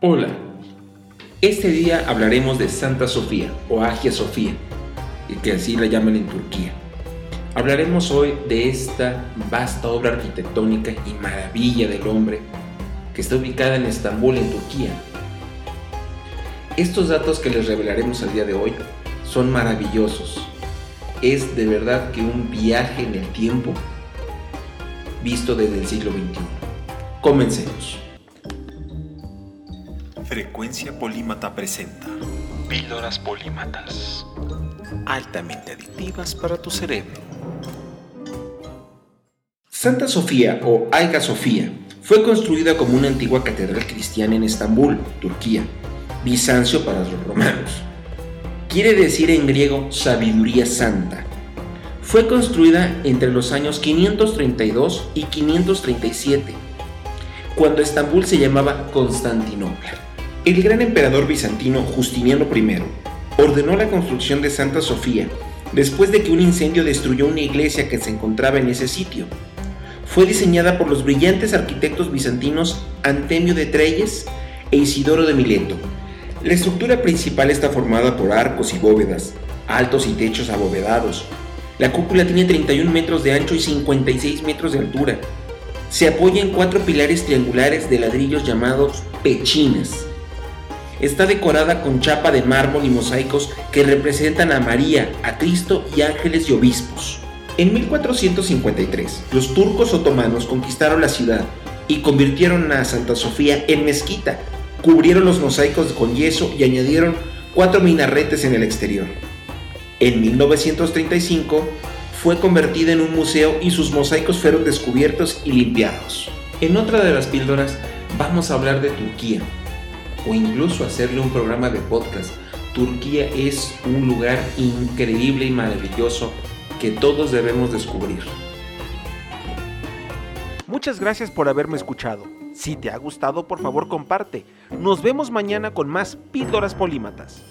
Hola, este día hablaremos de Santa Sofía o Hagia Sofía, que así la llaman en Turquía. Hablaremos hoy de esta vasta obra arquitectónica y maravilla del hombre que está ubicada en Estambul, en Turquía. Estos datos que les revelaremos al día de hoy son maravillosos. Es de verdad que un viaje en el tiempo visto desde el siglo XXI. Comencemos. Frecuencia Polímata presenta Píldoras Polímatas. Altamente adictivas para tu cerebro. Santa Sofía o Hagia Sofía fue construida como una antigua catedral cristiana en Estambul, Turquía, Bizancio para los romanos. Quiere decir en griego sabiduría santa. Fue construida entre los años 532 y 537, cuando Estambul se llamaba Constantinopla. El gran emperador bizantino Justiniano I ordenó la construcción de Santa Sofía después de que un incendio destruyó una iglesia que se encontraba en ese sitio. Fue diseñada por los brillantes arquitectos bizantinos Antemio de Treyes e Isidoro de Mileto. La estructura principal está formada por arcos y bóvedas, altos y techos abovedados. La cúpula tiene 31 metros de ancho y 56 metros de altura. Se apoya en cuatro pilares triangulares de ladrillos llamados pechinas. Está decorada con chapa de mármol y mosaicos que representan a María, a Cristo y ángeles y obispos. En 1453, los turcos otomanos conquistaron la ciudad y convirtieron a Santa Sofía en mezquita. Cubrieron los mosaicos con yeso y añadieron cuatro minarretes en el exterior. En 1935 fue convertida en un museo y sus mosaicos fueron descubiertos y limpiados. En otra de las píldoras vamos a hablar de Turquía, o incluso hacerle un programa de podcast. Turquía es un lugar increíble y maravilloso que todos debemos descubrir. Muchas gracias por haberme escuchado. Si te ha gustado, por favor comparte. Nos vemos mañana con más píldoras polímatas.